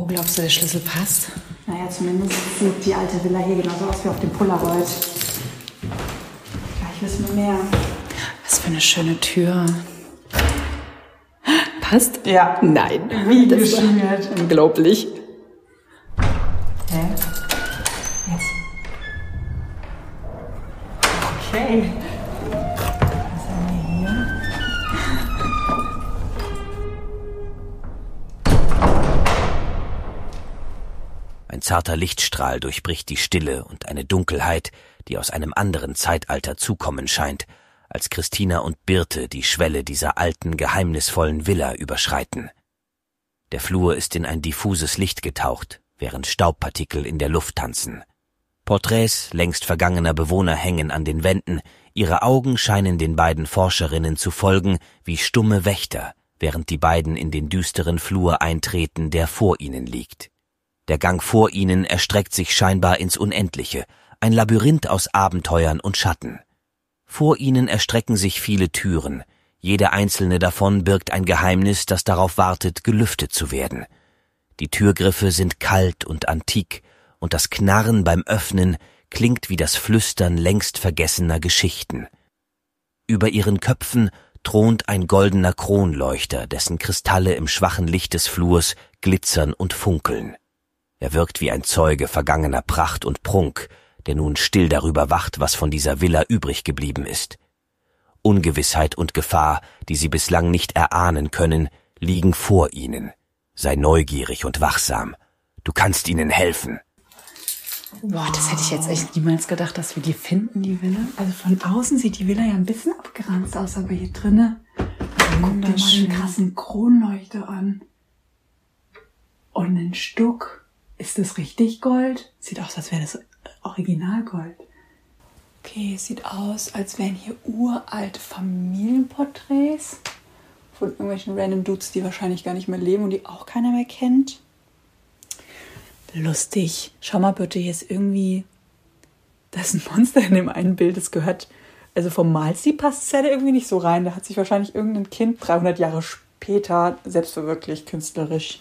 Oh, glaubst du, der Schlüssel passt? Naja, zumindest sieht die alte Villa hier genauso aus wie auf dem Polaroid. Gleich wissen wir mehr. Was für eine schöne Tür. Passt? Ja. Nein. Wie Das geschmiert. Unglaublich. Zarter Lichtstrahl durchbricht die Stille und eine Dunkelheit, die aus einem anderen Zeitalter zukommen scheint, als Christina und Birte die Schwelle dieser alten, geheimnisvollen Villa überschreiten. Der Flur ist in ein diffuses Licht getaucht, während Staubpartikel in der Luft tanzen. Porträts längst vergangener Bewohner hängen an den Wänden, ihre Augen scheinen den beiden Forscherinnen zu folgen wie stumme Wächter, während die beiden in den düsteren Flur eintreten, der vor ihnen liegt. Der Gang vor ihnen erstreckt sich scheinbar ins Unendliche, ein Labyrinth aus Abenteuern und Schatten. Vor ihnen erstrecken sich viele Türen, jede einzelne davon birgt ein Geheimnis, das darauf wartet, gelüftet zu werden. Die Türgriffe sind kalt und antik, und das Knarren beim Öffnen klingt wie das Flüstern längst vergessener Geschichten. Über ihren Köpfen thront ein goldener Kronleuchter, dessen Kristalle im schwachen Licht des Flurs glitzern und funkeln. Er wirkt wie ein Zeuge vergangener Pracht und Prunk, der nun still darüber wacht, was von dieser Villa übrig geblieben ist. Ungewissheit und Gefahr, die sie bislang nicht erahnen können, liegen vor ihnen. Sei neugierig und wachsam. Du kannst ihnen helfen. Boah, das hätte ich jetzt echt niemals gedacht, dass wir die finden, die Villa. Also von außen sieht die Villa ja ein bisschen abgeranzt aus, aber hier drinnen, guck dir mal den Wunderschön. krassen Kronleuchter an. Und ein Stuck. Ist das richtig Gold? Sieht aus, als wäre das Originalgold. Okay, sieht aus, als wären hier uralte Familienporträts von irgendwelchen random Dudes, die wahrscheinlich gar nicht mehr leben und die auch keiner mehr kennt. Lustig. Schau mal bitte, hier ist irgendwie. Da ist ein Monster in dem einen Bild, das gehört. Also vom Malstil passt es ja irgendwie nicht so rein. Da hat sich wahrscheinlich irgendein Kind 300 Jahre später selbst verwirklicht, künstlerisch.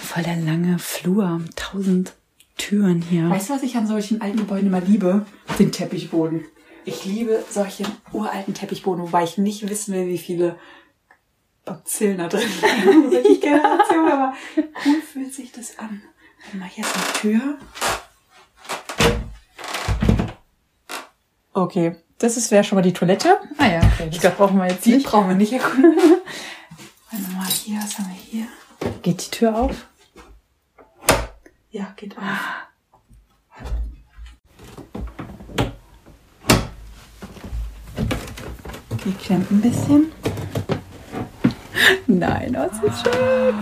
Voll der lange Flur, tausend Türen hier. Weißt du, was ich an solchen alten Gebäuden immer liebe? Den Teppichboden. Ich liebe solche uralten Teppichboden, wobei ich nicht wissen will, wie viele Bazillen da drin sind. Welche Generation, aber cool fühlt sich das an. Mal, hier ist eine Tür. Okay, das wäre schon mal die Toilette. Ah ja, okay. Ich glaube, brauchen wir jetzt die brauchen wir nicht erkunden. Warte mal, hier, was haben wir hier? Geht die Tür auf? Ja, geht auf. Okay, klemmt ein bisschen. Nein, das ist schön.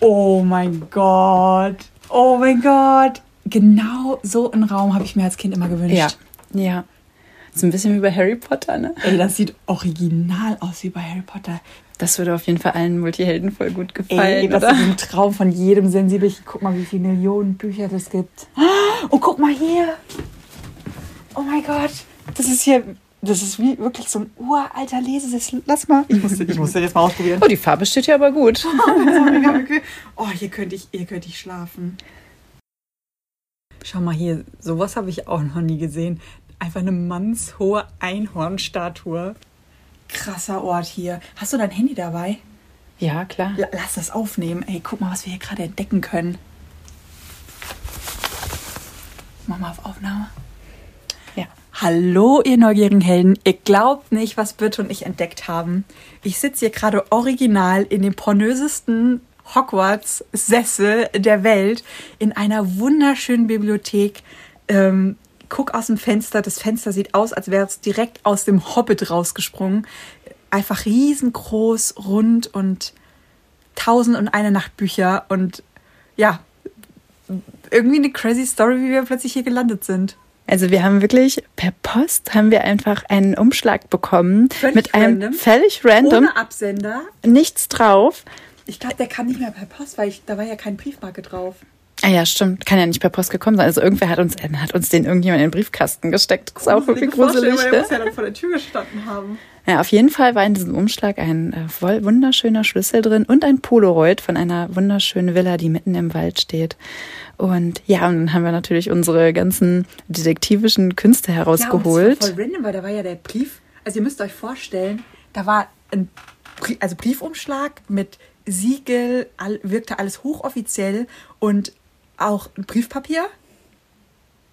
Oh mein Gott. Oh mein Gott. Genau so einen Raum habe ich mir als Kind immer gewünscht. Ja, ja. Ist ein bisschen wie bei Harry Potter, ne? Ey, das sieht original aus wie bei Harry Potter. Das würde auf jeden Fall allen Multihelden voll gut Ey, gefallen, das oder? ist ein Traum von jedem Sensibelchen. Guck mal, wie viele Millionen Bücher das gibt. Oh, guck mal hier. Oh mein Gott. Das ist hier, das ist wie wirklich so ein uralter Lesesessel. Lass mal. Ich muss, ich muss das jetzt mal ausprobieren. Oh, die Farbe steht hier aber gut. Oh, hier könnte ich, hier könnte ich schlafen. Schau mal hier, sowas habe ich auch noch nie gesehen. Einfach eine mannshohe Einhornstatue. Krasser Ort hier. Hast du dein Handy dabei? Ja, klar. La- Lass das aufnehmen. Ey, guck mal, was wir hier gerade entdecken können. Mach mal auf Aufnahme. Ja. Hallo, ihr neugierigen Helden. Ihr glaubt nicht, was Birte und ich entdeckt haben. Ich sitze hier gerade original in dem pornösesten Hogwarts-Sessel der Welt in einer wunderschönen Bibliothek. Ähm, guck aus dem Fenster. Das Fenster sieht aus, als wäre es direkt aus dem Hobbit rausgesprungen. Einfach riesengroß, rund und tausend und eine Nachtbücher und ja, irgendwie eine crazy Story, wie wir plötzlich hier gelandet sind. Also wir haben wirklich per Post haben wir einfach einen Umschlag bekommen Völlig mit einem random. völlig random, Ohne Absender. nichts drauf. Ich glaube, der kam nicht mehr per Post, weil ich, da war ja kein Briefmarke drauf. Ah ja, stimmt. Kann ja nicht per Post gekommen sein. Also irgendwer hat uns, hat uns den irgendjemand in den Briefkasten gesteckt. Das ist auch irgendwie gruselig. Der Ne? muss ja dann vor der Tür gestanden haben. Ja, auf jeden Fall war in diesem Umschlag ein äh, voll wunderschöner Schlüssel drin und ein Polaroid von einer wunderschönen Villa, die mitten im Wald steht. Und ja, und dann haben wir natürlich unsere ganzen detektivischen Künste herausgeholt. Ja, voll random, weil da war ja der Brief. Also ihr müsst euch vorstellen, da war ein Brie- also Briefumschlag mit Siegel, all, wirkte alles hochoffiziell und auch Briefpapier.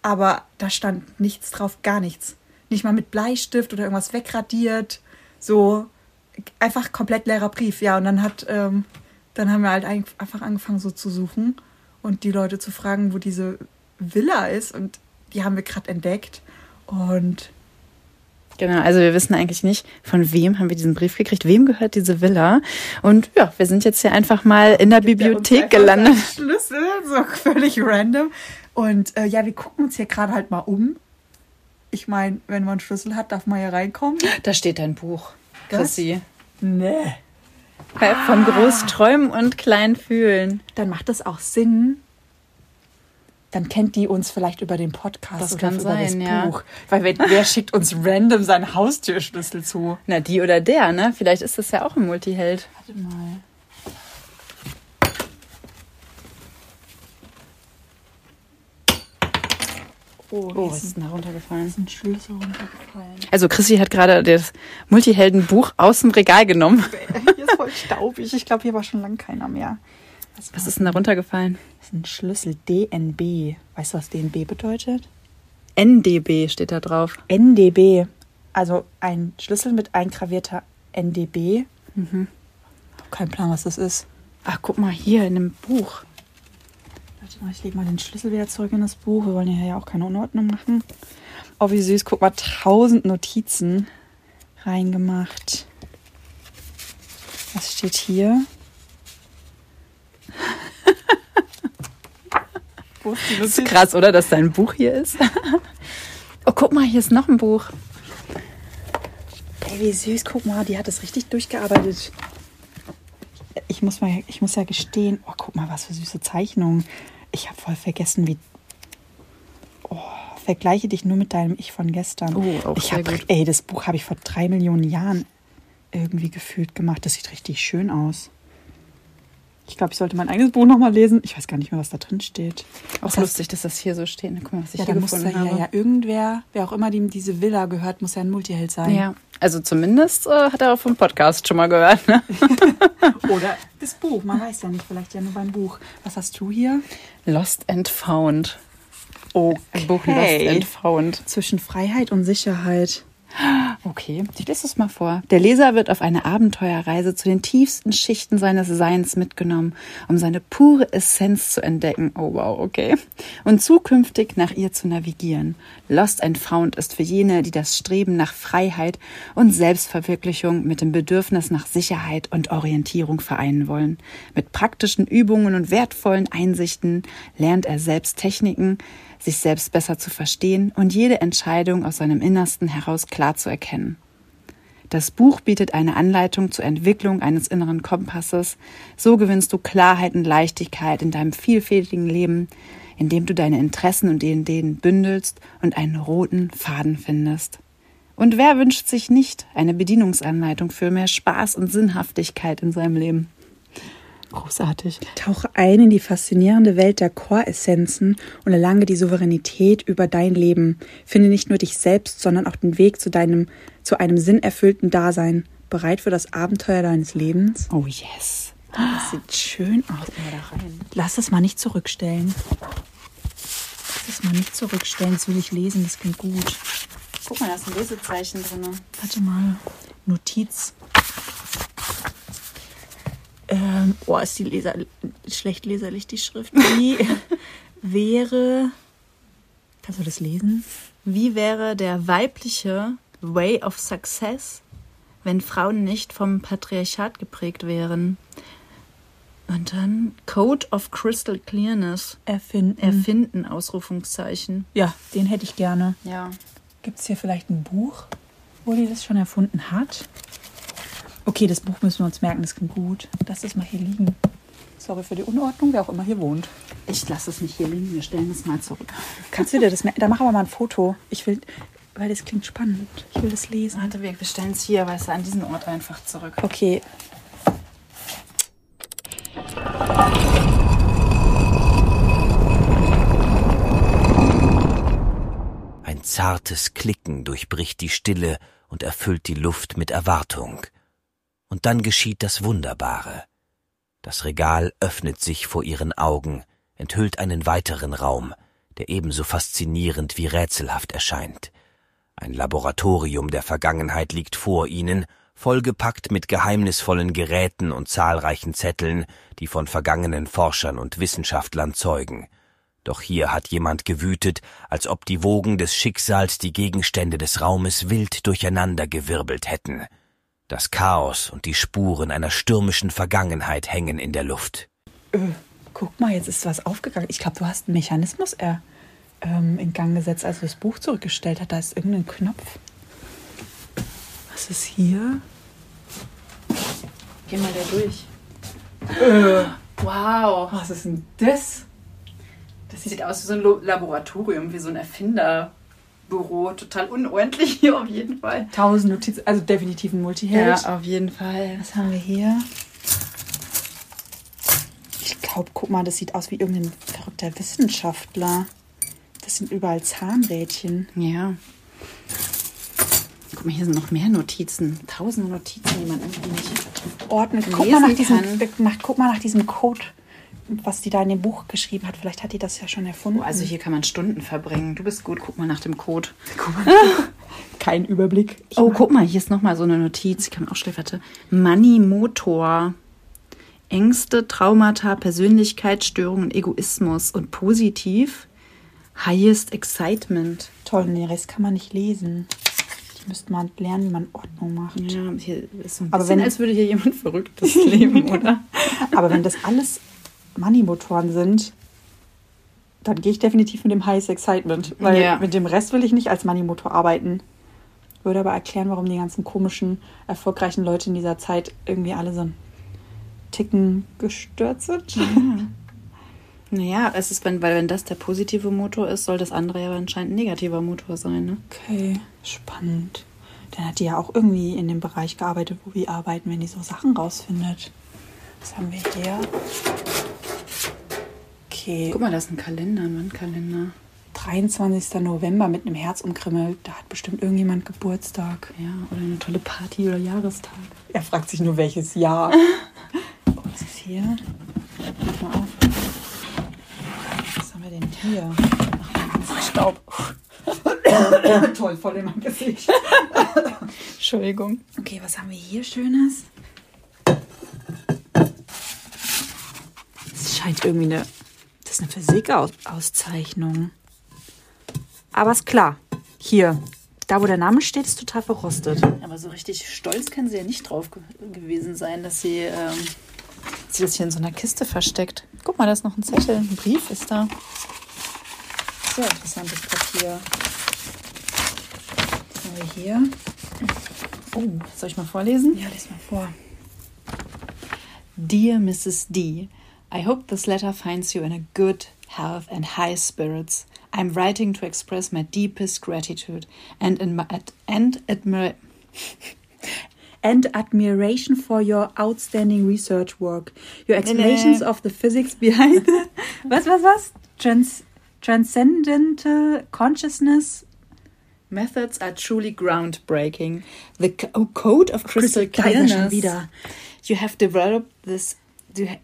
Aber da stand nichts drauf, gar nichts. Nicht mal mit Bleistift oder irgendwas wegradiert. So einfach komplett leerer Brief. Ja, und dann hat, ähm, dann haben wir halt ein- einfach angefangen so zu suchen und die Leute zu fragen, wo diese Villa ist. Und die haben wir gerade entdeckt. Und Genau, also wir wissen eigentlich nicht, von wem haben wir diesen Brief gekriegt, wem gehört diese Villa. Und ja, wir sind jetzt hier einfach mal in der Bibliothek uns einfach gelandet. Schlüssel, so völlig random. Und äh, ja, wir gucken uns hier gerade halt mal um. Ich meine, wenn man einen Schlüssel hat, darf man ja reinkommen. Da steht dein Buch, Das? Chrissy. Nee. Von groß träumen und klein fühlen. Dann macht das auch Sinn. Dann kennt die uns vielleicht über den Podcast Das oder kann über sein, das ja. Buch. Weil wer, wer schickt uns random seinen Haustürschlüssel zu? Na, die oder der, ne? Vielleicht ist das ja auch ein Multiheld. Warte mal. Oh, Oh, was ist ist denn da runtergefallen? ein Schlüssel runtergefallen. Also Chrissy hat gerade das Multiheldenbuch aus dem Regal genommen. Hier ist voll staubig. Ich glaube, hier war schon lange keiner mehr. Was, Was ist denn da runtergefallen? Das ist ein Schlüssel DNB. Weißt du, was DNB bedeutet? NDB steht da drauf. NDB. Also ein Schlüssel mit eingravierter NDB. Mhm. Hab keinen Plan, was das ist. Ach, guck mal hier in dem Buch. Warte mal, ich lege mal den Schlüssel wieder zurück in das Buch. Wir wollen hier ja auch keine Unordnung machen. Oh, wie süß. Guck mal, tausend Notizen reingemacht. Was steht hier? Ist Das ist krass, oder, dass dein Buch hier ist? Oh, guck mal, hier ist noch ein Buch. Ey, wie süß. Guck mal, die hat das richtig durchgearbeitet. Ich muss, mal, ich muss ja gestehen, oh, guck mal, was für süße Zeichnungen. Ich habe voll vergessen, wie... Oh, vergleiche dich nur mit deinem Ich von gestern. Oh, auch ich sehr hab, gut. Ey, das Buch habe ich vor drei Millionen Jahren irgendwie gefühlt gemacht. Das sieht richtig schön aus. Ich glaube, ich sollte mein eigenes Buch nochmal lesen. Ich weiß gar nicht mehr, was da drin steht. Auch Was lustig, dass das hier so steht. Guck mal, was ich Ja, hier da muss da gefunden ja, habe. ja irgendwer, wer auch immer dem diese Villa gehört, muss ja ein Multiheld sein. Ja, also zumindest äh, hat er auch vom Podcast schon mal gehört. Ne? Oder das Buch, man weiß ja nicht, vielleicht ja nur beim Buch. Was hast du hier? Lost and Found. Okay. Ein Buch Lost and Found. Zwischen Freiheit und Sicherheit. Okay, ich lese es mal vor. Der Leser wird auf eine Abenteuerreise zu den tiefsten Schichten seines Seins mitgenommen, um seine pure Essenz zu entdecken. Oh wow, okay. Und zukünftig nach ihr zu navigieren. Lost and Found ist für jene, die das Streben nach Freiheit und Selbstverwirklichung mit dem Bedürfnis nach Sicherheit und Orientierung vereinen wollen. Mit praktischen Übungen und wertvollen Einsichten lernt er selbst Techniken, sich selbst besser zu verstehen und jede Entscheidung aus seinem Innersten heraus klar zu erkennen. Das Buch bietet eine Anleitung zur Entwicklung eines inneren Kompasses. So gewinnst du Klarheit und Leichtigkeit in deinem vielfältigen Leben, indem du deine Interessen und Ideen bündelst und einen roten Faden findest. Und wer wünscht sich nicht eine Bedienungsanleitung für mehr Spaß und Sinnhaftigkeit in seinem Leben? Großartig. Tauche ein in die faszinierende Welt der Core-Essenzen und erlange die Souveränität über dein Leben. Finde nicht nur dich selbst, sondern auch den Weg zu deinem, zu einem sinnerfüllten Dasein. Bereit für das Abenteuer deines Lebens? Oh yes. Das sieht schön aus. Lass es mal nicht zurückstellen. Lass es mal nicht zurückstellen. Das will ich lesen, das klingt gut. Guck mal, da ist ein Lesezeichen drin. Warte mal. Notiz. Ähm, oh, ist die Leser schlecht leserlich, die Schrift. Wie wäre. Kannst du das lesen? Wie wäre der weibliche Way of Success, wenn Frauen nicht vom Patriarchat geprägt wären? Und dann Code of Crystal Clearness. Erfinden. Erfinden, Ausrufungszeichen. ja, den hätte ich gerne. Ja. Gibt es hier vielleicht ein Buch, wo die das schon erfunden hat? Okay, das Buch müssen wir uns merken, das klingt gut. Lass das mal hier liegen. Sorry für die Unordnung, wer auch immer hier wohnt. Ich lasse es nicht hier liegen, wir stellen es mal zurück. Kannst du dir das merken? Da mach aber mal ein Foto. Ich will. weil das klingt spannend. Ich will das lesen. Warte, wir stellen es hier, weißt du, an diesen Ort einfach zurück. Okay. Ein zartes Klicken durchbricht die Stille und erfüllt die Luft mit Erwartung. Und dann geschieht das Wunderbare. Das Regal öffnet sich vor ihren Augen, enthüllt einen weiteren Raum, der ebenso faszinierend wie rätselhaft erscheint. Ein Laboratorium der Vergangenheit liegt vor ihnen, vollgepackt mit geheimnisvollen Geräten und zahlreichen Zetteln, die von vergangenen Forschern und Wissenschaftlern zeugen. Doch hier hat jemand gewütet, als ob die Wogen des Schicksals die Gegenstände des Raumes wild durcheinandergewirbelt hätten. Das Chaos und die Spuren einer stürmischen Vergangenheit hängen in der Luft. Äh, guck mal, jetzt ist was aufgegangen. Ich glaube, du hast einen Mechanismus er, ähm, in Gang gesetzt, als du das Buch zurückgestellt hast. Da ist irgendein Knopf. Was ist hier? Geh mal da durch. Äh, Wow. was ist denn das? Das sieht aus wie so ein Laboratorium, wie so ein Erfinderbüro. Total unordentlich hier auf jeden Fall. Tausend Notizen, also definitiv ein Multiheld. auf jeden Fall. Was haben wir hier? Ich glaube, guck mal, das sieht aus wie irgendein verrückter Wissenschaftler. Das sind überall Zahnrädchen. Ja. Guck mal, hier sind noch mehr Notizen. Tausende Notizen, die man irgendwie nicht. Ordnen. Guck Lesen mal, nach diesem, kann. nach, guck mal nach diesem Code, was die da in dem Buch geschrieben hat. Vielleicht hat die das ja schon erfunden. Oh, also hier kann man Stunden verbringen. Du bist gut, guck mal nach dem Code. kein Überblick. Ich Oh, guck mal, hier ist nochmal so eine Notiz. Die kann man aufstellen. Warte. Money-Motor. Ängste, Traumata, Persönlichkeitsstörungen, Egoismus und positiv. Highest Excitement. Toll, und den Rest kann man nicht lesen. Ich müsste mal lernen, wie man Ordnung macht. Ja, hier ist so ein Aber bisschen, wenn- als würde hier jemand Verrücktes leben, oder? Aber wenn das alles Money-Motoren sind, dann gehe ich definitiv mit dem Highest Excitement. Weil Ja. mit dem Rest will ich nicht als Money-Motor arbeiten. Würde aber erklären, warum die ganzen komischen, erfolgreichen Leute in dieser Zeit irgendwie alle so ein Ticken gestört sind. Naja, es ist, wenn, weil wenn das der positive Motor ist, soll das andere ja anscheinend ein negativer Motor sein, ne? Okay, spannend. Dann hat die ja auch irgendwie in dem Bereich gearbeitet, wo wir arbeiten, wenn die so Sachen rausfindet. Was haben wir hier? Okay, Guck mal, da ist ein Kalender, ein Wandkalender. 23. November mit einem Herz umkrimmelt. Da hat bestimmt irgendjemand Geburtstag. Ja, oder eine tolle Party oder Jahrestag. Er fragt sich nur, welches Jahr. oh, was ist hier? Mach mal auf. Was haben wir denn hier? Ach, Staub. Toll, voll in mein Gesicht. Entschuldigung. Okay, was haben wir hier Schönes? Es scheint irgendwie eine. Das ist eine Physikauszeichnung. Aber ist klar. Hier. Da, wo der Name steht, ist total verrostet. Aber so richtig stolz kann sie ja nicht drauf ge gewesen sein, dass sie, ähm, sie das hier in so einer Kiste versteckt. Guck mal, da ist noch ein Zettel, ein Brief ist da. Sehr interessantes Papier. Was haben wir hier? Oh, soll ich mal vorlesen? Ja, lies mal vor. Dear Mrs. D, I hope this letter finds you in a good health and high spirits. I'm writing to express my deepest gratitude and in and admir and admiration for your outstanding research work. Your explanations of the physics behind the, was was was Trans transcendental uh, consciousness. methods are truly groundbreaking. The co- oh, code of crystal schon clearness you have developed this you, ha-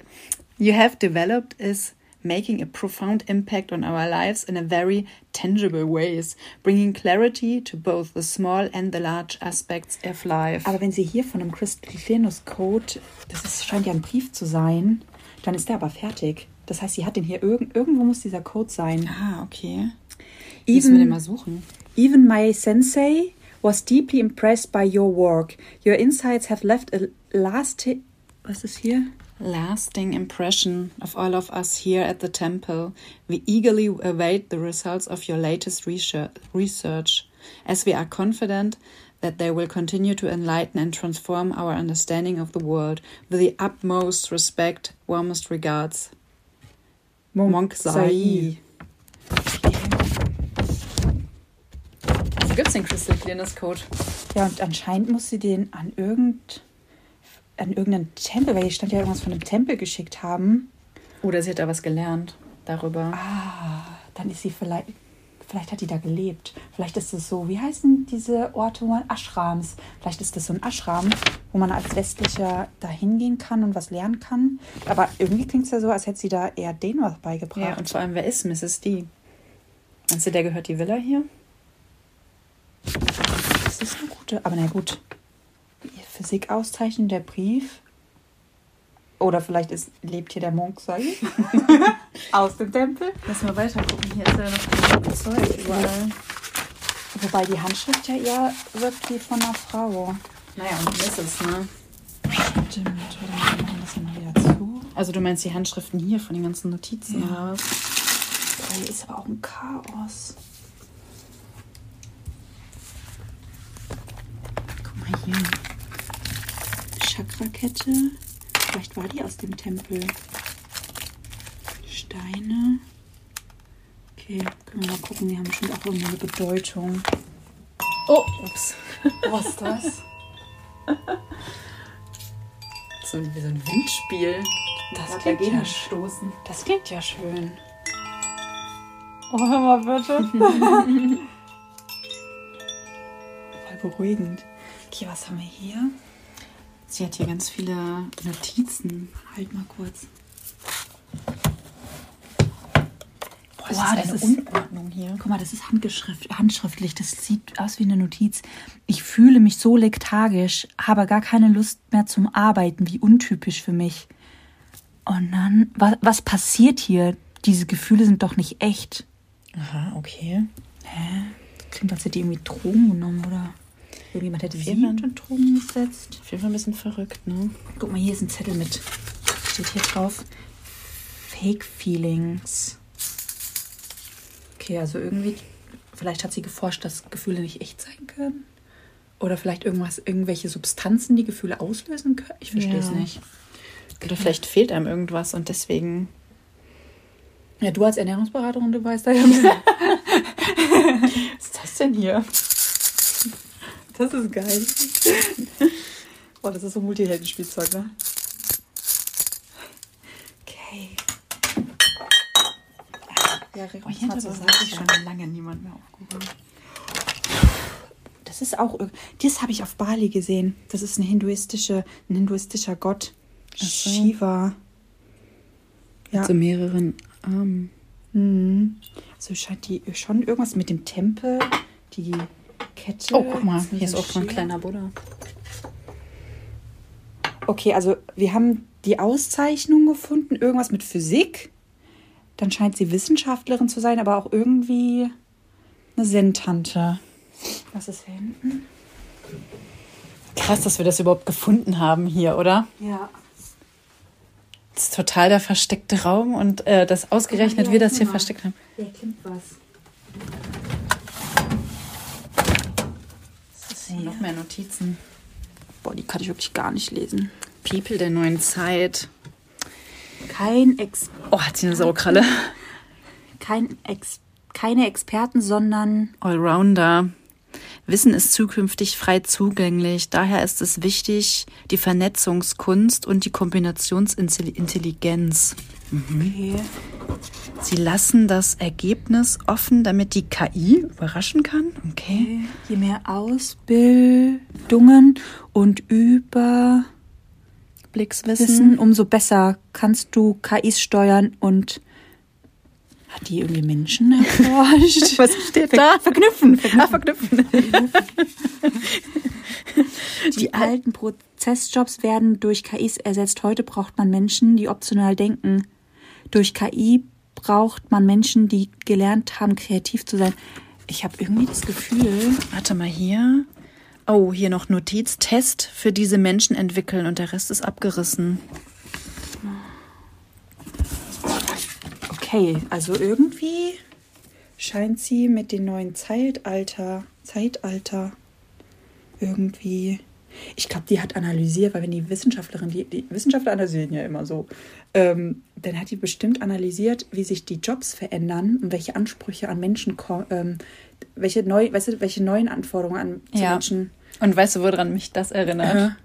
you have developed is making a profound impact on our lives in a very tangible ways, bringing clarity to both the small and the large aspects of life. Aber wenn sie hier von einem Crystal Clearness Code, das ist, scheint ja ein Brief zu sein, dann ist der aber fertig. Das heißt, sie hat den hier irgend, irgendwo muss dieser Code sein. ah, okay. Müssen wir den mal suchen. Even my sensei was deeply impressed by your work. Your insights have left a lasting. Was ist hier? Lasting impression of all of us here at the temple. We eagerly await the results of your latest research, research, as we are confident that they will continue to enlighten and transform our understanding of the world. With the utmost respect, warmest regards. Monk Sai. Was Wo gibt's den Crystal Clearness Code? Ja, und anscheinend muss sie den an irgend an irgendeinen Tempel, weil hier stand ja irgendwas von einem Tempel geschickt haben. Oder sie hat da was gelernt darüber. Ah, dann ist sie vielleicht, vielleicht hat die da gelebt. Vielleicht ist es so, wie heißen diese Orte, wo man Ashrams? Vielleicht ist das so ein Ashram, wo man als Westlicher da hingehen kann und was lernen kann. Aber irgendwie klingt es ja so, als hätte sie da eher denen was beigebracht. Ja, und vor allem, wer ist Mrs. D? Meinst du, der gehört die Villa hier? das ist eine gute, aber na gut. Physik auszeichnen, der Brief. Oder vielleicht ist, lebt hier der Monk, sag ich. Aus dem Tempel. Lass mal weiter gucken. Hier ist ja noch Zeug überall. Wobei die Handschrift ja eher wirkt wie von einer Frau. Naja, und Mrs., ne? Stimmt, warte mal, wir machen das mal wieder zu. Also du meinst die Handschriften hier von den ganzen Notizen Ja. oder was? Boah, hier ist aber auch ein Chaos. Guck mal hier. Chakrakette. Vielleicht war die aus dem Tempel. Steine. Okay, können wir mal gucken. Die haben bestimmt auch irgendeine Bedeutung. Oh, ups. Was ist das? So wie so ein Windspiel. Das klingt ja stoßen. Das klingt ja schön. Oh, hör mal bitte. Voll beruhigend. Okay, was haben wir hier? Sie hat hier ganz viele Notizen. Halt mal kurz. Boah, Boah, das ist Unordnung hier. Guck mal, das ist handgeschrift, handschriftlich. Das sieht aus wie eine Notiz. Ich fühle mich so lethargisch, habe gar keine Lust mehr zum Arbeiten. Wie untypisch für mich. Und dann, was, was passiert hier? Diese Gefühle sind doch nicht echt. Aha, okay. Hä? Klingt, als hätte die irgendwie Drogen genommen, oder? Irgendjemand hätte sie Jemand? unter Drogen gesetzt. Auf jeden Fall ein bisschen verrückt, ne? Guck mal, hier ist ein Zettel mit. Steht hier drauf. Fake Feelings. Okay, also irgendwie, vielleicht hat sie geforscht, dass Gefühle nicht echt sein können. Oder vielleicht irgendwas, irgendwelche Substanzen, die Gefühle auslösen können. Ich verstehe es Ja. nicht. Oder vielleicht fehlt einem irgendwas und deswegen. Ja, du als Ernährungsberaterin, du weißt da ja. Was ist das denn hier? Das ist geil. Boah, das ist so Multiheldenspielzeug, ne? Okay. Ja, Oh, muss hier hat wirklich schauen. schon lange niemand mehr aufgeräumt. Das ist auch, das habe ich auf Bali gesehen. Das ist eine hinduistische, ein hinduistischer Gott. So. Shiva. Ja. Mit so mehreren Armen. Mhm. Also scheint die schon irgendwas mit dem Tempel, die Kette. Oh, guck mal, hier ist auch so ein kleiner Buddha. Okay, also wir haben die Auszeichnung gefunden, irgendwas mit Physik. Dann scheint sie Wissenschaftlerin zu sein, aber auch irgendwie eine Zen-Tante. Was ist hier hinten? Krass, dass wir das überhaupt gefunden haben hier, oder? Ja. Das ist total der versteckte Raum und äh, das ausgerechnet wir das hier versteckt haben. Hier klingt was. Oh, noch mehr Notizen. Boah, die kann ich wirklich gar nicht lesen. People der neuen Zeit. Kein Ex Oh, hat sie eine Saukralle. kein Ex keine Experten, sondern Allrounder. Wissen ist zukünftig frei zugänglich. Daher ist es wichtig, die Vernetzungskunst und die Kombinationsintelligenz. okay. Sie lassen das Ergebnis offen, damit die KI überraschen kann. Okay. je mehr Ausbildungen und Überwissen, Blickswissen. umso besser kannst du KIs steuern und hat die irgendwie Menschen erforscht? Was steht da? Verknüpfen. Ah, verknüpfen. Die alten Prozessjobs werden durch KIs ersetzt. Heute braucht man Menschen, die optional denken. Durch KI braucht man Menschen, die gelernt haben, kreativ zu sein. Ich habe irgendwie das Gefühl, Warte mal hier. Oh, hier noch Notiz. Test für diese Menschen entwickeln und der Rest ist abgerissen. Okay, also irgendwie scheint sie mit dem neuen Zeitalter, Zeitalter irgendwie. Ich glaube, die hat analysiert, weil wenn die Wissenschaftlerin, die, die Wissenschaftler analysieren ja immer so, ähm, dann hat die bestimmt analysiert, wie sich die Jobs verändern und welche Ansprüche an Menschen kommen, ähm, welche, neu, weißt du, welche neuen Anforderungen an Ja. Menschen. Und weißt du, woran mich das erinnert?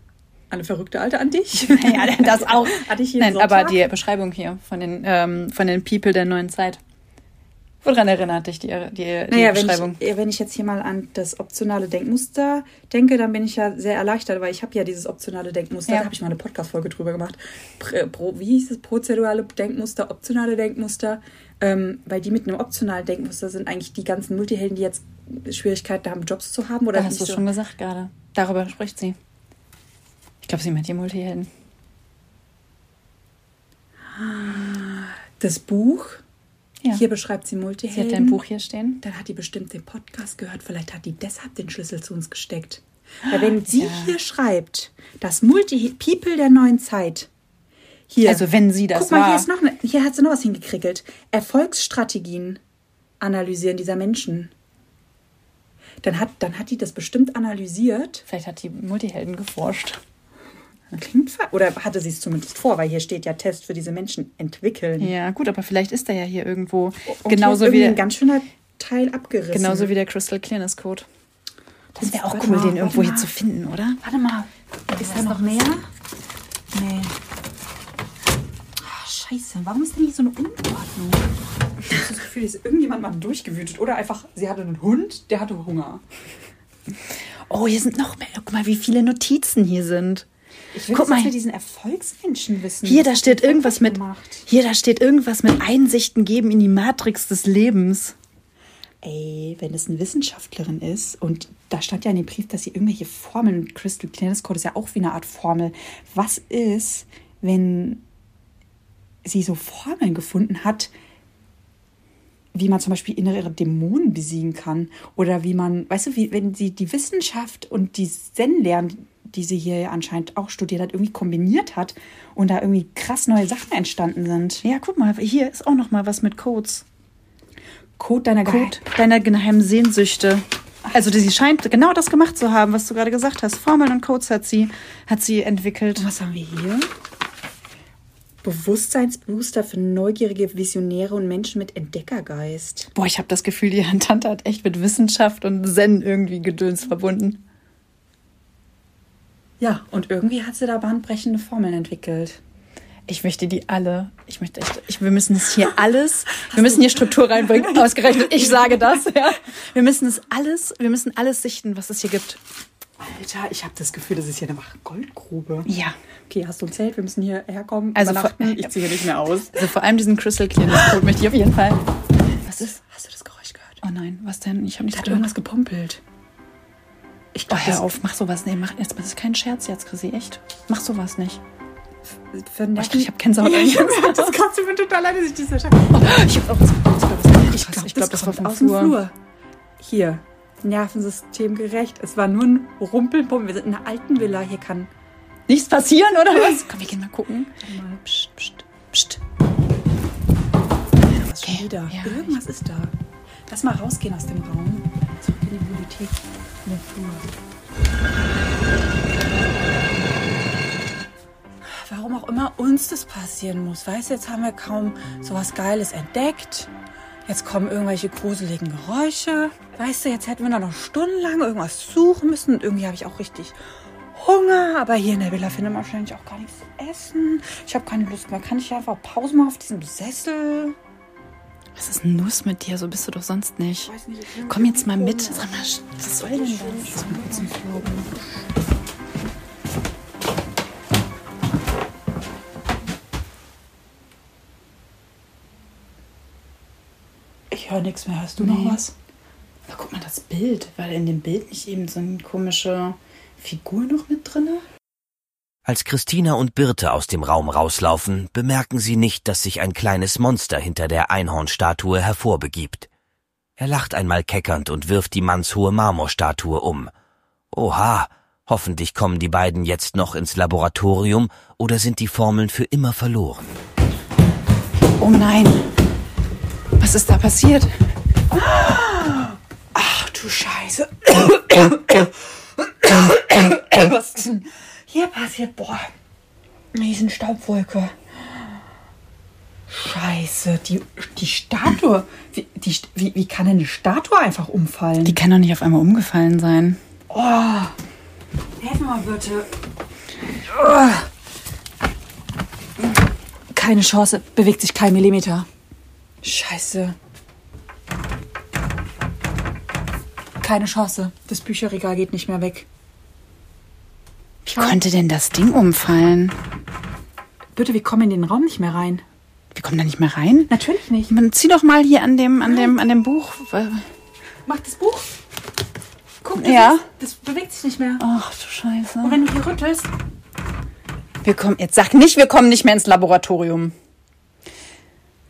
Äh, eine verrückte Alte an dich? Ja, das auch. Hatte ich hier Nein, Sonntag? aber die Beschreibung hier von den, ähm, von den People der neuen Zeit. Woran erinnert dich die, die, die Naja, wenn Beschreibung? ich, wenn ich jetzt hier mal an das optionale Denkmuster denke, dann bin ich ja sehr erleichtert, weil ich habe ja dieses optionale Denkmuster, Ja. da habe ich mal eine Podcast-Folge drüber gemacht. Prä, pro, wie hieß es? Prozedurale Denkmuster, optionale Denkmuster. Ähm, weil die mit einem optionalen Denkmuster sind eigentlich die ganzen Multihelden, die jetzt Schwierigkeiten haben, Jobs zu haben. Oder Da hast du so. schon gesagt gerade. Darüber spricht sie. Ich glaube, sie meint die Multihelden. Das Buch, Ja. hier beschreibt sie Sie Multihelden. hat dein Buch hier stehen. Dann hat die bestimmt den Podcast gehört. Vielleicht hat die deshalb den Schlüssel zu uns gesteckt. Weil wenn sie Ja. hier schreibt, das Multi-People der neuen Zeit. Hier. Also wenn sie das Guck mal, war. hier ist noch eine, hier hat sie noch was hingekrickelt. Erfolgsstrategien analysieren dieser Menschen. Dann hat, dann hat die das bestimmt analysiert. Vielleicht hat die Multihelden geforscht. Klingt Oder hatte sie es zumindest vor, weil hier steht ja Test für diese Menschen entwickeln. Ja, gut, aber vielleicht ist er ja hier irgendwo. Und hier genauso, ist wie der, ein ganz schöner Teil abgerissen. genauso wie der Crystal Clearness Code. Das wäre auch cool, mal, den irgendwo hier zu finden, oder? Warte mal. Ist da noch mehr? Nee. Ah, scheiße, warum ist denn hier so eine Unordnung? Ich habe das Gefühl, hier ist irgendjemand mal durchgewütet. Oder einfach, sie hatte einen Hund, der hatte Hunger. Oh, hier sind noch mehr. Guck mal, wie viele Notizen hier sind. Ich will, Guck mal. wir diesen Erfolgsmenschen wissen. Hier, da steht irgendwas mit. gemacht? Hier, da steht irgendwas mit Einsichten geben in die Matrix des Lebens. Ey, wenn es eine Wissenschaftlerin ist und da stand ja in dem Brief, dass sie irgendwelche Formeln, Crystal Clearness Code ist ja auch wie eine Art Formel. Was ist, wenn sie so Formeln gefunden hat, wie man zum Beispiel innere Dämonen besiegen kann? Oder wie man, weißt du, wie, wenn sie die Wissenschaft und die Zen-Lehren, die sie hier anscheinend auch studiert hat, irgendwie kombiniert hat und da irgendwie krass neue Sachen entstanden sind. Ja, guck mal, hier ist auch noch mal was mit Codes. Code deiner Code deiner geheimen Sehnsüchte. Also sie scheint genau das gemacht zu haben, was du gerade gesagt hast. Formeln und Codes hat sie, hat sie entwickelt. Und was haben wir hier? Bewusstseinsbooster für neugierige Visionäre und Menschen mit Entdeckergeist. Boah, ich habe das Gefühl, die Tante hat echt mit Wissenschaft und Zen irgendwie Gedöns verbunden. Ja, und irgendwie hat sie da bahnbrechende Formeln entwickelt. Ich möchte die alle. Ich möchte echt. Ich, wir müssen es hier alles. Wir müssen hier Struktur reinbringen. Ausgerechnet, ich sage das. Ja. Wir müssen es alles. Wir müssen alles sichten, was es hier gibt. Alter, ich habe das Gefühl, das ist hier eine Goldgrube. Ja. Okay, hast du ein Zelt? Wir müssen hier herkommen. Also vor- ich ziehe hier nicht mehr aus. Also vor allem diesen Crystal Clearness Code möchte ich auf jeden Fall. Was ist? Hast du das Geräusch gehört? Oh nein, was denn? Ich habe Da nichts hat gehört. irgendwas gepumpelt. Ich Oh, glaube, hör auf, mach sowas. Nee, mach jetzt. Das ist kein Scherz jetzt, Chrissy. Echt? Mach sowas nicht. Für Oh, ich ich habe Gänsehaut. Ja, ich das kannst du mir total leid, dass ich diese Scheiße. habe auch. Ich glaube, glaub, ich glaub, das, war vom aus dem Flur. Flur. Hier, Nervensystem gerecht. Es war nur ein Rumpelpumpen. Wir sind in einer alten Villa. Hier kann. Nichts passieren, oder was? Komm, wir gehen mal gucken. Psst, psst, psst. Was schon Okay, wieder? ja, Irgendwas ist da. Lass mal rausgehen aus dem Raum. Zurück in die Bibliothek. Den Flur. Warum auch immer uns das passieren muss. Weißt du, jetzt haben wir kaum sowas Geiles entdeckt. Jetzt kommen irgendwelche gruseligen Geräusche. Weißt du, jetzt hätten wir noch stundenlang irgendwas suchen müssen. Und irgendwie habe ich auch richtig Hunger. Aber hier in der Villa findet man wahrscheinlich auch gar nichts zu essen. Ich habe keine Lust mehr. Kann ich einfach Pause machen auf diesem Sessel? Was ist denn los mit dir? So bist du doch sonst nicht. Komm jetzt mal mit. Sag mal, was soll denn das? Zum. Ich höre nichts mehr. Hörst du noch Nee. was? Na, guck mal das Bild. War in dem Bild nicht eben so eine komische Figur noch mit drin? Als Christina und Birte aus dem Raum rauslaufen, bemerken sie nicht, dass sich ein kleines Monster hinter der Einhornstatue hervorbegibt. Er lacht einmal keckernd und wirft die mannshohe Marmorstatue um. Oha, hoffentlich kommen die beiden jetzt noch ins Laboratorium oder sind die Formeln für immer verloren. Oh nein. Was ist da passiert? Ach du Scheiße. was denn hier passiert? Boah. Riesen Staubwolke. Scheiße, die, die Statue. Wie, die, wie, wie kann denn eine Statue einfach umfallen? Die kann doch nicht auf einmal umgefallen sein. Oh. Helf mal bitte. Oh. Keine Chance, bewegt sich kein Millimeter. Scheiße. Keine Chance. Das Bücherregal geht nicht mehr weg. Wie konnte denn das Ding umfallen? Bitte, wir kommen in den Raum nicht mehr rein. Wir kommen da nicht mehr rein? Natürlich nicht. Man, zieh doch mal hier an dem, an dem, an dem Buch. Mach das Buch. Guck, das, Ja. das bewegt sich nicht mehr. Ach du Scheiße. Und wenn du hier rüttelst, Wir kommen, jetzt sag nicht, wir kommen nicht mehr ins Laboratorium.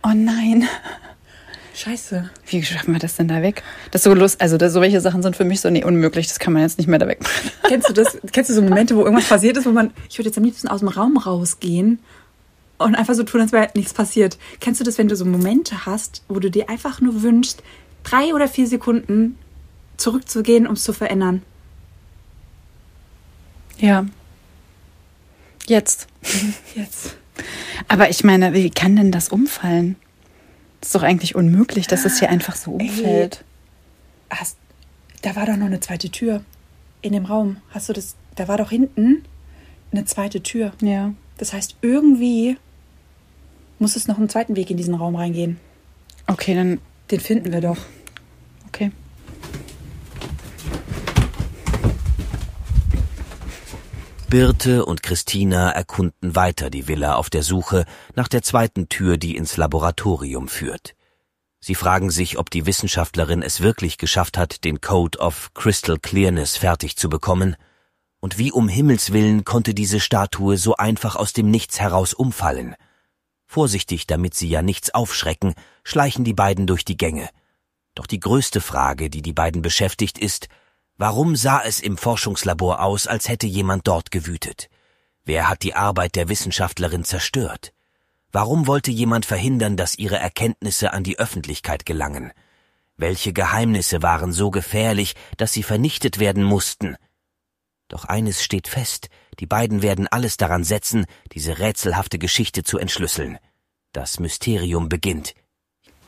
Oh nein. Scheiße. Wie schaffen wir das denn da weg? Das ist so lust, also das, so welche Sachen sind für mich so nee, unmöglich. Das kann man jetzt nicht mehr da wegmachen. Kennst du das? Kennst du so Momente, wo irgendwas passiert ist, wo man, ich würde jetzt am liebsten aus dem Raum rausgehen und einfach so tun, als wäre nichts passiert. Kennst du das, wenn du so Momente hast, wo du dir einfach nur wünschst, drei oder vier Sekunden zurückzugehen, um es zu verändern? Ja. Jetzt. Jetzt. Aber ich meine, wie kann denn das umfallen? Das ist doch eigentlich unmöglich, dass es hier einfach so umfällt. Hast, da war doch noch eine zweite Tür in dem Raum. Hast du das? Da war doch hinten eine zweite Tür. Ja. Das heißt, irgendwie muss es noch einen zweiten Weg in diesen Raum reingehen. Okay, dann. Den finden wir doch. Okay. Birte und Christina erkunden weiter die Villa auf der Suche nach der zweiten Tür, die ins Laboratorium führt. Sie fragen sich, ob die Wissenschaftlerin es wirklich geschafft hat, den Code of Crystal Clearness fertig zu bekommen, und wie um Himmels willen konnte diese Statue so einfach aus dem Nichts heraus umfallen. Vorsichtig, damit sie ja nichts aufschrecken, schleichen die beiden durch die Gänge. Doch die größte Frage, die die beiden beschäftigt, ist, Warum sah es im Forschungslabor aus, als hätte jemand dort gewütet? Wer hat die Arbeit der Wissenschaftlerin zerstört? Warum wollte jemand verhindern, dass ihre Erkenntnisse an die Öffentlichkeit gelangen? Welche Geheimnisse waren so gefährlich, dass sie vernichtet werden mussten? Doch eines steht fest, die beiden werden alles daran setzen, diese rätselhafte Geschichte zu entschlüsseln. Das Mysterium beginnt.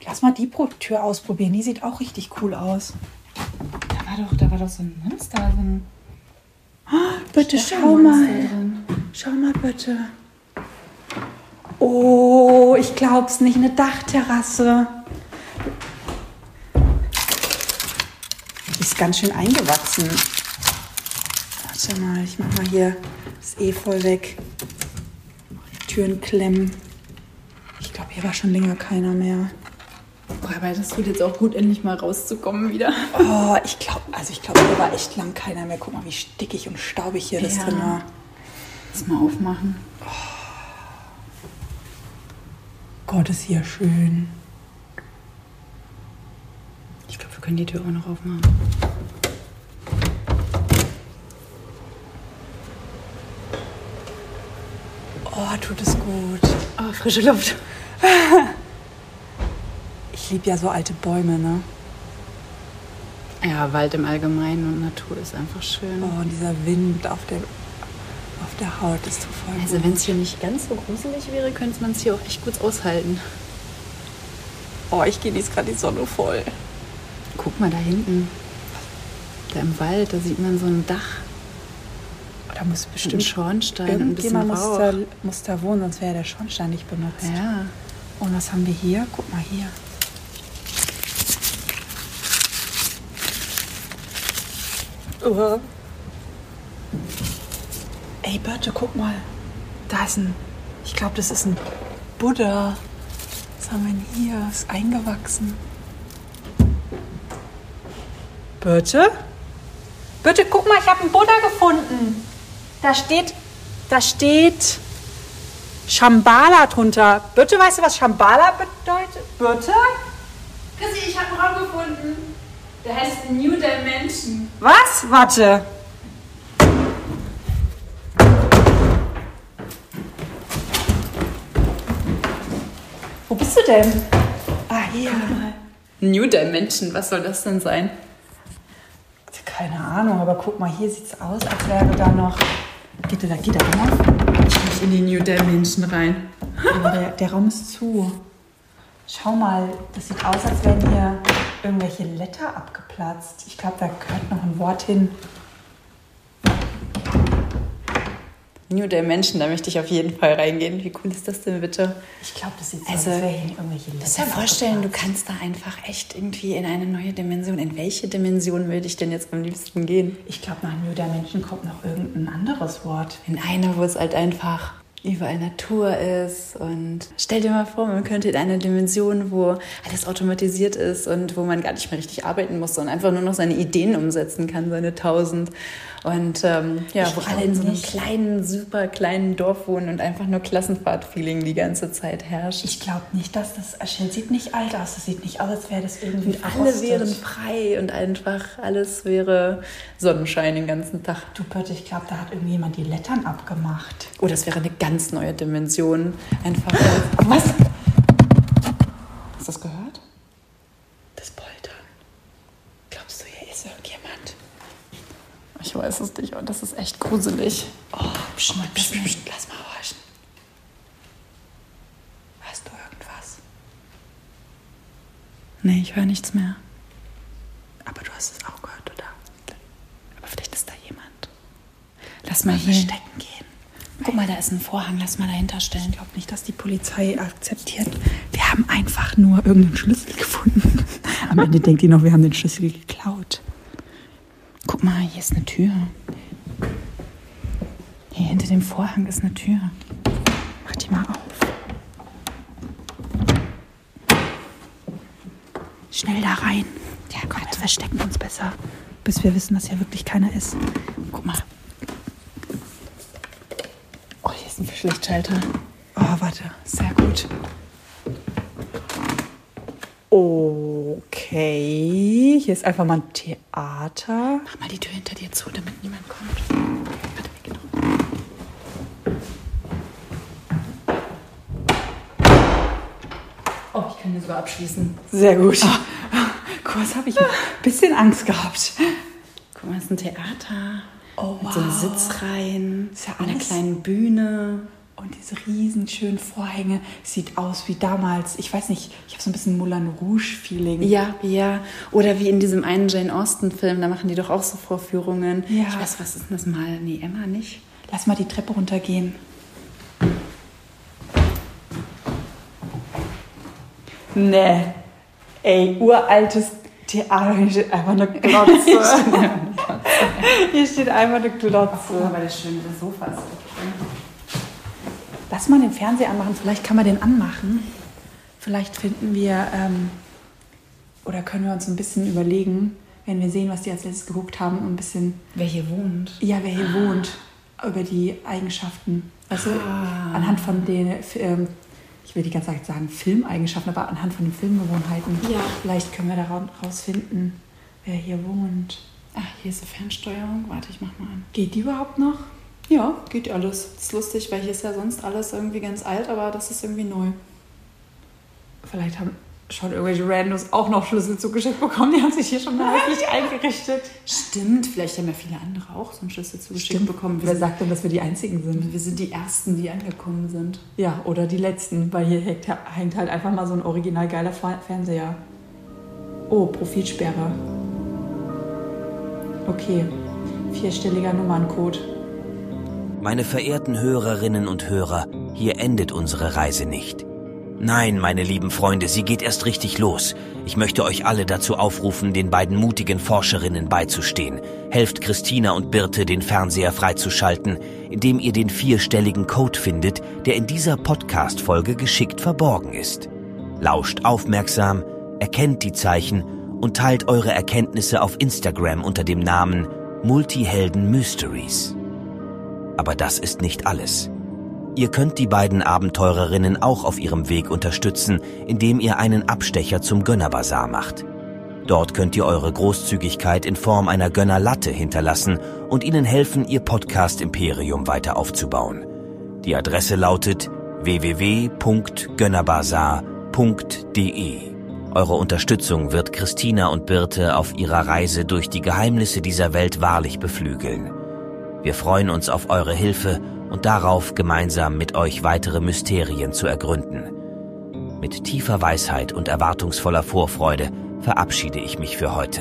Lass mal die Tür ausprobieren. Die sieht auch richtig cool aus. Da war doch, da war doch so ein Monster, so ein Bitte schau mal. Schau mal bitte. Oh, ich glaub's nicht. Eine Dachterrasse. Die ist ganz schön eingewachsen. Warte mal, ich mach mal hier das Efeu weg. Türen klemmen. Ich glaube, hier war schon länger keiner mehr. Boah, aber das tut jetzt auch gut, endlich mal rauszukommen wieder. Oh, ich glaube, also ich glaube, hier war echt lang keiner mehr. Guck mal, wie stickig und staubig hier das Ja. drin war. Lass mal aufmachen. Gott, ist hier schön. Ich glaube, wir können die Tür auch noch aufmachen. Oh, tut es gut. Oh, frische Luft. Ich liebe ja so alte Bäume, ne? Ja, Wald im Allgemeinen und Natur ist einfach schön. Oh, und dieser Wind auf der, auf der Haut ist so voll Also wenn es hier nicht ganz so gruselig wäre, könnte man es hier auch echt gut aushalten. Oh, ich genieße gerade die Sonne voll. Guck mal da hinten. Da im Wald, da sieht man so ein Dach Oh, da muss bestimmt Schornstein und ein bisschen muss Rauch. da, muss da wohnen, sonst wäre der Schornstein nicht benutzt. Ja. Und was haben wir hier? Guck mal hier. Uh. Ey, Birte, guck mal. Da ist ein. Ich glaube, das ist ein Buddha. Was haben wir denn hier? Ist eingewachsen. Birte? Birte, guck mal, ich habe einen Buddha gefunden. Da steht. Da steht. Shambhala drunter. Birte, weißt du, was Shambhala bedeutet? Birte? Chrissy, ich habe einen Raum gefunden. Der heißt New Dimension. Was? Warte. Wo bist du denn? Ah, hier. New Dimension, was soll das denn sein? Keine Ahnung, aber guck mal, hier sieht's aus, als wäre da noch. Geht da, geht da auf? Ich muss in die New Dimension rein. Aber der, der Raum ist zu. Schau mal, das sieht aus, als wären hier irgendwelche Letter abgeplatzt. Ich glaube, da gehört noch ein Wort hin. New Dimension, da möchte ich auf jeden Fall reingehen. Wie cool ist das denn bitte? Ich glaube, das sieht so Also, aus, irgendwelche Letter Muss dir vorstellen, du kannst da einfach echt irgendwie in eine neue Dimension. In welche Dimension würde ich denn jetzt am liebsten gehen? Ich glaube, nach New Dimension kommt noch irgendein anderes Wort. In eine, wo es halt einfach überall Natur ist. Und stell dir mal vor, man könnte in eine Dimension, wo alles automatisiert ist und wo man gar nicht mehr richtig arbeiten muss, sondern einfach nur noch seine Ideen umsetzen kann, seine tausend. Und ähm, ja, Ich wo alle in so einem nicht. kleinen, super kleinen Dorf wohnen und einfach nur Klassenfahrt-Feeling die ganze Zeit herrscht. Ich glaube nicht, dass das. Schild sieht nicht alt aus. Das sieht nicht aus, als wäre das irgendwie Und alle wären frei und einfach alles wäre Sonnenschein den ganzen Tag. Du Birte, ich glaube, da hat irgendjemand die Lettern abgemacht. Oh, das wäre eine ganz neue Dimension. Einfach. Was? Hast du das gehört? Das Poltern. Glaubst du, hier ist irgendjemand? Weiß es nicht, und das ist echt gruselig. Oh, psch, psch, psch, psch, lass mal horchen. Hörst du irgendwas? Nee, ich höre nichts mehr. Aber du hast es auch gehört, oder? Aber vielleicht ist da jemand. Lass mal hier verstecken gehen. Guck mal, da ist ein Vorhang. Lass mal dahinter stellen. Ich glaube nicht, dass die Polizei akzeptiert. Wir haben einfach nur irgendeinen Schlüssel gefunden. Am Ende denkt die noch, wir haben den Schlüssel geklaut. Guck mal, hier ist eine Tür. Hier hinter dem Vorhang ist eine Tür. Mach die mal auf. Schnell da rein. Ja, komm, wir verstecken uns besser, bis wir wissen, dass hier wirklich keiner ist. Guck mal. Oh, hier ist ein Lichtschalter. Oh, warte. Sehr gut. Okay, hier ist einfach mal ein Theater. Mach mal die Tür hinter dir zu, damit niemand kommt. Warte, noch. Oh, ich kann hier sogar abschließen. Sehr gut. Kurz habe ich ein bisschen Angst gehabt. Guck mal, das ist ein Theater. Oh, Mit so wow. Sitzreihen. Ist ja einer alles- kleinen Bühne. Und diese riesen schönen Vorhänge sieht aus wie damals. Ich weiß nicht, ich habe so ein bisschen Moulin Rouge-Feeling. Ja, ja. Oder wie in diesem einen Jane Austen-Film, da machen die doch auch so Vorführungen. Ja. Ich weiß, was ist denn das mal? Nee, Emma nicht. Lass mal die Treppe runtergehen. Nee. Ey, uraltes Theater. Hier steht einfach eine Glotze. Hier steht einfach eine Glotze. Aber das schöne Sofa ist Lass mal den Fernseher anmachen. Vielleicht kann man den anmachen. Vielleicht finden wir ähm, oder können wir uns ein bisschen überlegen, wenn wir sehen, was die als letztes geguckt haben, ein bisschen, Wer hier wohnt. ja, wer hier wohnt, über die Eigenschaften. Also Ah. anhand von den, ähm, ich will die ganze Zeit sagen Filmeigenschaften, aber anhand von den Filmgewohnheiten. Ja. Vielleicht können wir herausfinden, wer hier wohnt. Ach, hier ist eine Fernsteuerung. Warte, ich mach mal an. Geht die überhaupt noch? Ja, geht alles. Das ist lustig, weil hier ist ja sonst alles irgendwie ganz alt, aber das ist irgendwie neu. Vielleicht haben schon irgendwelche Randos auch noch Schlüssel zugeschickt bekommen. Die haben sich hier schon häufig eingerichtet. Stimmt, vielleicht haben ja viele andere auch so einen Schlüssel zugeschickt bekommen. Wir Wer sind, sagt denn, dass wir die Einzigen sind? wir sind die Ersten, die angekommen sind. Ja, oder die Letzten, weil hier hängt, hängt halt einfach mal so ein original geiler Fernseher. Oh, Profilsperre. Okay, vierstelliger Nummerncode. Meine verehrten Hörerinnen und Hörer, hier endet unsere Reise nicht. Nein, meine lieben Freunde, sie geht erst richtig los. Ich möchte euch alle dazu aufrufen, den beiden mutigen Forscherinnen beizustehen. Helft Christina und Birte, den Fernseher freizuschalten, indem ihr den vierstelligen Code findet, der in dieser Podcast-Folge geschickt verborgen ist. Lauscht aufmerksam, erkennt die Zeichen und teilt eure Erkenntnisse auf Instagram unter dem Namen Multihelden Mysteries. Aber das ist nicht alles. Ihr könnt die beiden Abenteurerinnen auch auf ihrem Weg unterstützen, indem ihr einen Abstecher zum Gönnerbazar macht. Dort könnt ihr eure Großzügigkeit in Form einer Gönnerlatte hinterlassen und ihnen helfen, ihr Podcast-Imperium weiter aufzubauen. Die Adresse lautet www.gönnerbazar.de. Eure Unterstützung wird Christina und Birte auf ihrer Reise durch die Geheimnisse dieser Welt wahrlich beflügeln. Wir freuen uns auf eure Hilfe und darauf, gemeinsam mit euch weitere Mysterien zu ergründen. Mit tiefer Weisheit und erwartungsvoller Vorfreude verabschiede ich mich für heute.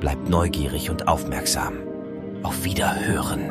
Bleibt neugierig und aufmerksam. Auf Wiederhören.